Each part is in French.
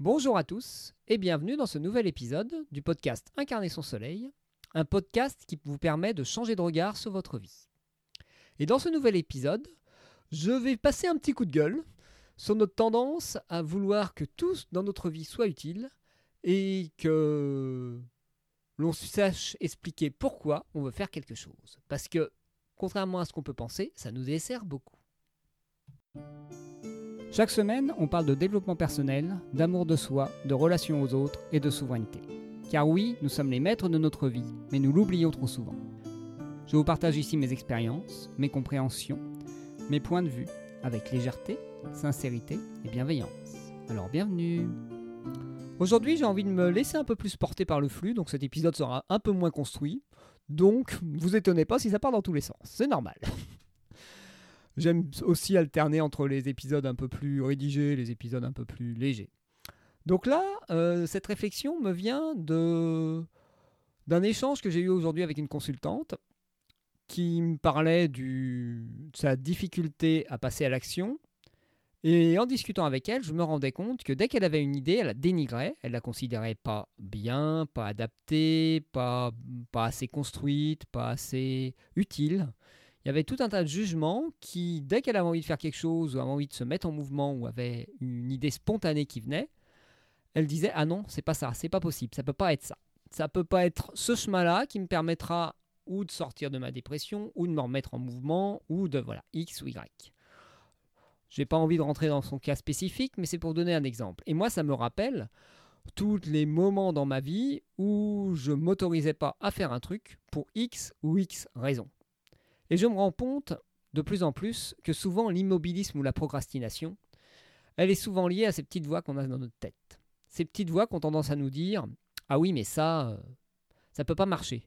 Bonjour à tous et bienvenue dans ce nouvel épisode du podcast Incarner son soleil, un podcast qui vous permet de changer de regard sur votre vie. Et dans ce nouvel épisode, je vais passer un petit coup de gueule sur notre tendance à vouloir que tout dans notre vie soit utile et que l'on sache expliquer pourquoi on veut faire quelque chose. Parce que, contrairement à ce qu'on peut penser, ça nous dessert beaucoup. Chaque semaine, on parle de développement personnel, d'amour de soi, de relations aux autres et de souveraineté. Car oui, nous sommes les maîtres de notre vie, mais nous l'oublions trop souvent. Je vous partage ici mes expériences, mes compréhensions, mes points de vue, avec légèreté, sincérité et bienveillance. Alors bienvenue Aujourd'hui j'ai envie de me laisser un peu plus porter par le flux, donc cet épisode sera un peu moins construit. Donc, vous étonnez pas si ça part dans tous les sens, c'est normal. J'aime aussi alterner entre les épisodes un peu plus rédigés les épisodes un peu plus légers. Donc là, euh, cette réflexion me vient de d'un échange que j'ai eu aujourd'hui avec une consultante qui me parlait de sa difficulté à passer à l'action. Et en discutant avec elle, je me rendais compte que dès qu'elle avait une idée, elle la dénigrait, elle la considérait pas bien, pas adaptée, pas, pas assez construite, pas assez utile il y avait tout un tas de jugements qui, dès qu'elle avait envie de faire quelque chose, ou avait envie de se mettre en mouvement, ou avait une idée spontanée qui venait, elle disait Ah non, c'est pas ça, c'est pas possible, ça peut pas être ça. Ça peut pas être ce chemin-là qui me permettra ou de sortir de ma dépression, ou de me remettre en mouvement, ou de voilà, X ou Y. J'ai pas envie de rentrer dans son cas spécifique, mais c'est pour donner un exemple. Et moi, ça me rappelle tous les moments dans ma vie où je m'autorisais pas à faire un truc pour X ou X raisons. Et je me rends compte de plus en plus que souvent l'immobilisme ou la procrastination, elle est souvent liée à ces petites voix qu'on a dans notre tête. Ces petites voix qui ont tendance à nous dire Ah oui, mais ça, euh, ça peut pas marcher.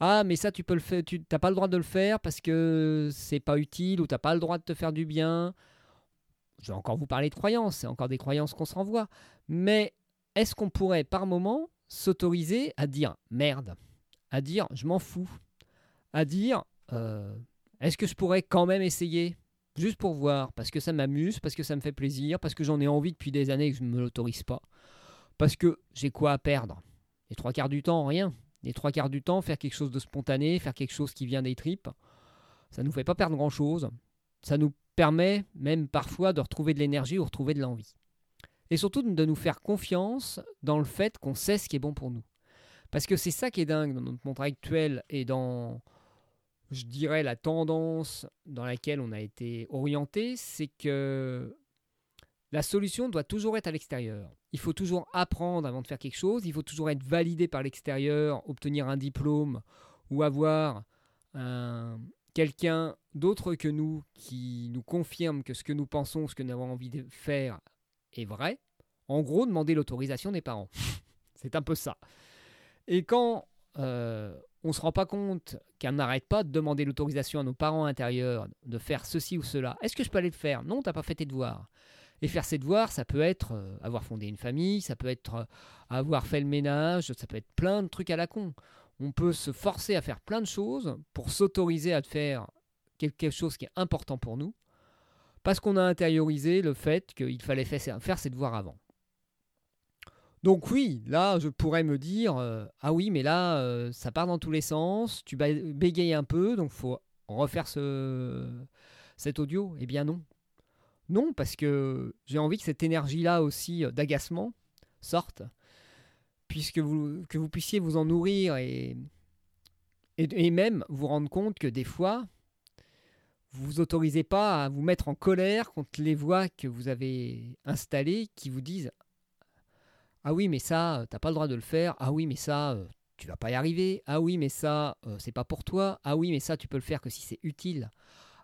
Ah, mais ça, tu peux le faire, tu n'as pas le droit de le faire parce que c'est pas utile ou tu n'as pas le droit de te faire du bien. Je vais encore vous parler de croyances, c'est encore des croyances qu'on se renvoie. Mais est-ce qu'on pourrait par moment s'autoriser à dire merde, à dire je m'en fous, à dire euh, est-ce que je pourrais quand même essayer Juste pour voir, parce que ça m'amuse, parce que ça me fait plaisir, parce que j'en ai envie depuis des années et que je ne me l'autorise pas. Parce que j'ai quoi à perdre? Les trois quarts du temps, rien. Les trois quarts du temps, faire quelque chose de spontané, faire quelque chose qui vient des tripes, ça ne nous fait pas perdre grand-chose. Ça nous permet même parfois de retrouver de l'énergie ou retrouver de l'envie. Et surtout de nous faire confiance dans le fait qu'on sait ce qui est bon pour nous. Parce que c'est ça qui est dingue dans notre monde actuel et dans je dirais, la tendance dans laquelle on a été orienté, c'est que la solution doit toujours être à l'extérieur. Il faut toujours apprendre avant de faire quelque chose, il faut toujours être validé par l'extérieur, obtenir un diplôme ou avoir quelqu'un d'autre que nous qui nous confirme que ce que nous pensons, ce que nous avons envie de faire est vrai. En gros, demander l'autorisation des parents. c'est un peu ça. Et quand euh, on ne se rend pas compte qu'on n'arrête pas de demander l'autorisation à nos parents intérieurs de faire ceci ou cela. Est-ce que je peux aller le faire? Non, tu n'as pas fait tes devoirs. Et faire ses devoirs, ça peut être euh, avoir fondé une famille, ça peut être euh, avoir fait le ménage, ça peut être plein de trucs à la con. On peut se forcer à faire plein de choses pour s'autoriser à faire quelque chose qui est important pour nous, parce qu'on a intériorisé le fait qu'il fallait faire ses devoirs avant. Donc oui, là, je pourrais me dire, euh, ah oui, mais là, euh, ça part dans tous les sens, tu bégayes un peu, donc faut refaire ce, cet audio. Eh bien non. Non, parce que j'ai envie que cette énergie-là aussi euh, d'agacement sorte, puisque vous, que vous puissiez vous en nourrir et, même vous rendre compte que des fois, vous vous autorisez pas à vous mettre en colère contre les voix que vous avez installées qui vous disent ah oui, mais ça, euh, t'as pas le droit de le faire. Ah oui, mais ça, euh, tu vas pas y arriver. Ah oui, mais ça, euh, c'est pas pour toi. Ah oui, mais ça, tu peux le faire que si c'est utile.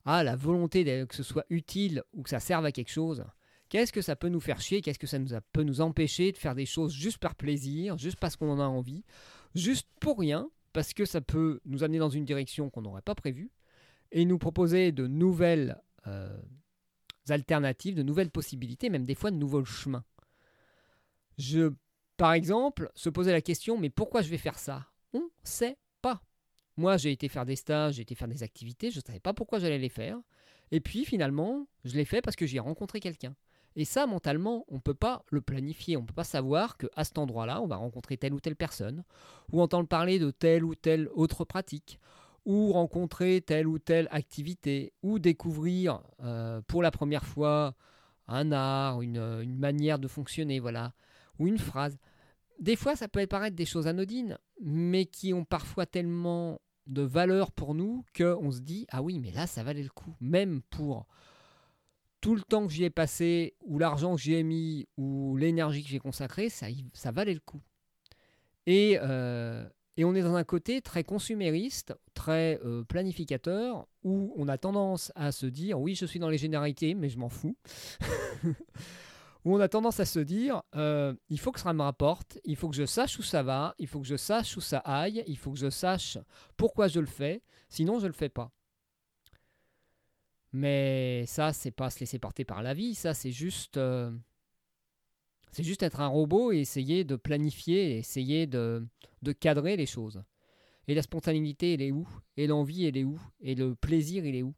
Ah, la volonté que ce soit utile ou que ça serve à quelque chose. Qu'est-ce que ça peut nous faire chier? Qu'est-ce que ça peut nous empêcher de faire des choses juste par plaisir, juste parce qu'on en a envie, juste pour rien, parce que ça peut nous amener dans une direction qu'on n'aurait pas prévue et nous proposer de nouvelles alternatives, de nouvelles possibilités, même des fois de nouveaux chemins. Je, par exemple, se poser la question, mais pourquoi je vais faire ça? On ne sait pas. Moi, j'ai été faire des stages, j'ai été faire des activités, je ne savais pas pourquoi j'allais les faire. Et puis finalement, je l'ai fait parce que j'ai rencontré quelqu'un. Et ça, mentalement, on ne peut pas le planifier. On ne peut pas savoir qu'à cet endroit-là, on va rencontrer telle ou telle personne, ou entendre parler de telle ou telle autre pratique, ou rencontrer telle ou telle activité, ou découvrir euh, pour la première fois un art, une, une, manière de fonctionner, voilà, ou une phrase. Des fois, ça peut paraître des choses anodines, mais qui ont parfois tellement de valeur pour nous qu'on se dit ah oui, mais là, ça valait le coup, même pour tout le temps que j'y ai passé, ou l'argent que j'y ai mis, ou l'énergie que j'ai consacrée, ça, ça valait le coup. Et, euh, et, on est dans un côté très consumériste, très euh, planificateur, où on a tendance à se dire oui, je suis dans les généralités, mais je m'en fous. où on a tendance à se dire euh, il faut que ça me rapporte, il faut que je sache où ça va, il faut que je sache où ça aille, il faut que je sache pourquoi je le fais, sinon je ne le fais pas. Mais ça, c'est pas se laisser porter par la vie, ça, c'est juste. Euh, c'est juste être un robot et essayer de planifier, essayer de, de cadrer les choses. Et la spontanéité, elle est où? Et l'envie, elle est où? Et le plaisir, il est où?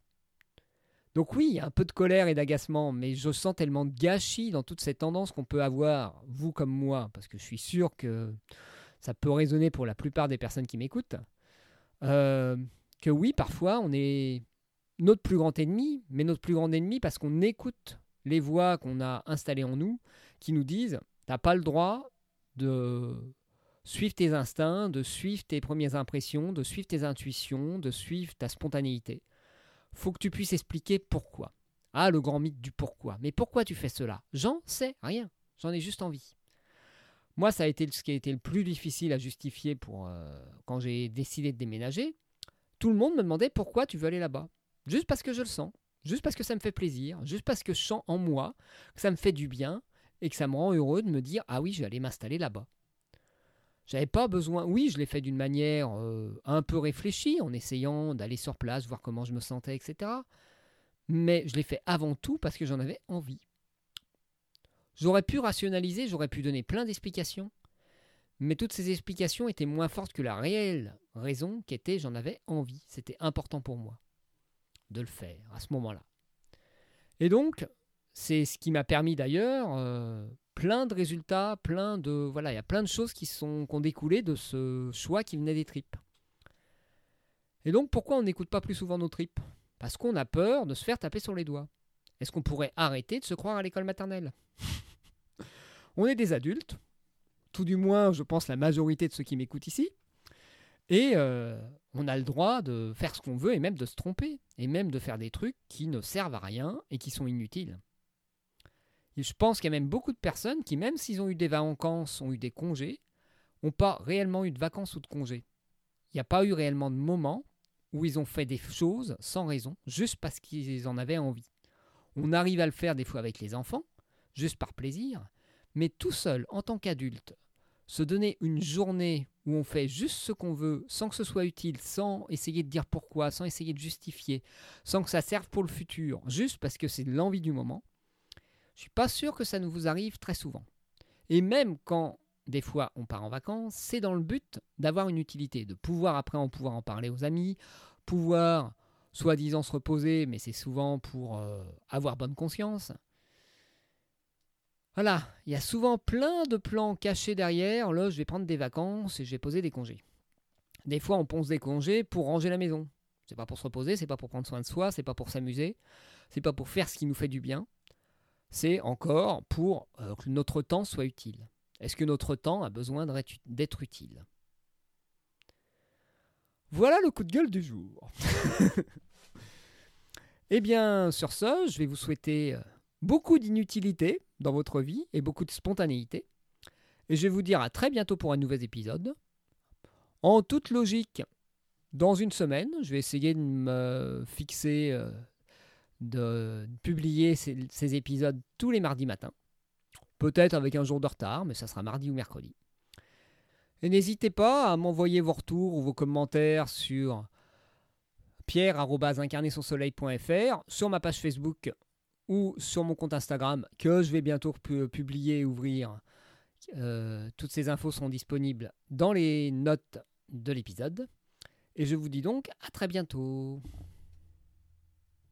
Donc oui, un peu de colère et d'agacement, mais je sens tellement de gâchis dans toutes ces tendances qu'on peut avoir, vous comme moi, parce que je suis sûr que ça peut résonner pour la plupart des personnes qui m'écoutent, euh, que oui, parfois, on est notre plus grand ennemi, mais notre plus grand ennemi parce qu'on écoute les voix qu'on a installées en nous qui nous disent t'as pas le droit de suivre tes instincts, de suivre tes premières impressions, de suivre tes intuitions, de suivre ta spontanéité. Faut que tu puisses expliquer pourquoi. Ah, le grand mythe du pourquoi. Mais pourquoi tu fais cela? J'en sais rien. J'en ai juste envie. Moi, ça a été ce qui a été le plus difficile à justifier euh, quand j'ai décidé de déménager. Tout le monde me demandait pourquoi tu veux aller là-bas. Juste parce que je le sens, juste parce que ça me fait plaisir, juste parce que je sens en moi que ça me fait du bien et que ça me rend heureux de me dire ah oui, je vais aller m'installer là-bas. J'avais pas besoin, oui, je l'ai fait d'une manière euh, un peu réfléchie, en essayant d'aller sur place, voir comment je me sentais, etc. Mais je l'ai fait avant tout parce que j'en avais envie. J'aurais pu rationaliser, j'aurais pu donner plein d'explications, mais toutes ces explications étaient moins fortes que la réelle raison qui était j'en avais envie. C'était important pour moi de le faire à ce moment-là. Et donc, c'est ce qui m'a permis d'ailleurs euh, plein de résultats, plein de voilà, il y a plein de choses qui sont qui ont découlé de ce choix qui venait des tripes. Et donc, pourquoi on n'écoute pas plus souvent nos tripes? Parce qu'on a peur de se faire taper sur les doigts. Est-ce qu'on pourrait arrêter de se croire à l'école maternelle? On est des adultes, tout du moins, je pense, la majorité de ceux qui m'écoutent ici. Et euh, on a le droit de faire ce qu'on veut et même de se tromper, et même de faire des trucs qui ne servent à rien et qui sont inutiles. Je pense qu'il y a même beaucoup de personnes qui, même s'ils ont eu des vacances, ont eu des congés, n'ont pas réellement eu de vacances ou de congés. Il n'y a pas eu réellement de moment où ils ont fait des choses sans raison, juste parce qu'ils en avaient envie. On arrive à le faire des fois avec les enfants, juste par plaisir, mais tout seul, en tant qu'adulte, se donner une journée où on fait juste ce qu'on veut, sans que ce soit utile, sans essayer de dire pourquoi, sans essayer de justifier, sans que ça serve pour le futur, juste parce que c'est l'envie du moment, je suis pas sûr que ça ne vous arrive très souvent. Et même quand des fois on part en vacances, c'est dans le but d'avoir une utilité, de pouvoir après en pouvoir en parler aux amis, pouvoir soi-disant se reposer, mais c'est souvent pour euh, avoir bonne conscience, voilà, il y a souvent plein de plans cachés derrière. Là, je vais prendre des vacances et je vais poser des congés. Des fois, on ponce des congés pour ranger la maison. C'est pas pour se reposer, c'est pas pour prendre soin de soi, c'est pas pour s'amuser, c'est pas pour faire ce qui nous fait du bien. C'est encore pour euh, que notre temps soit utile. Est-ce que notre temps a besoin d'être utile? Voilà le coup de gueule du jour. eh bien, sur ce, je vais vous souhaiter euh, beaucoup d'inutilité dans votre vie et beaucoup de spontanéité. Et je vais vous dire à très bientôt pour un nouvel épisode. En toute logique, dans une semaine, je vais essayer de me fixer, euh, de publier ces, épisodes tous les mardis matins. Peut-être avec un jour de retard, mais ça sera mardi ou mercredi. Et n'hésitez pas à m'envoyer vos retours ou vos commentaires sur pierre.incarnerson-soleil.fr, sur ma page Facebook ou sur mon compte Instagram que je vais bientôt publier et ouvrir. Euh, toutes ces infos seront disponibles dans les notes de l'épisode. Et je vous dis donc à très bientôt.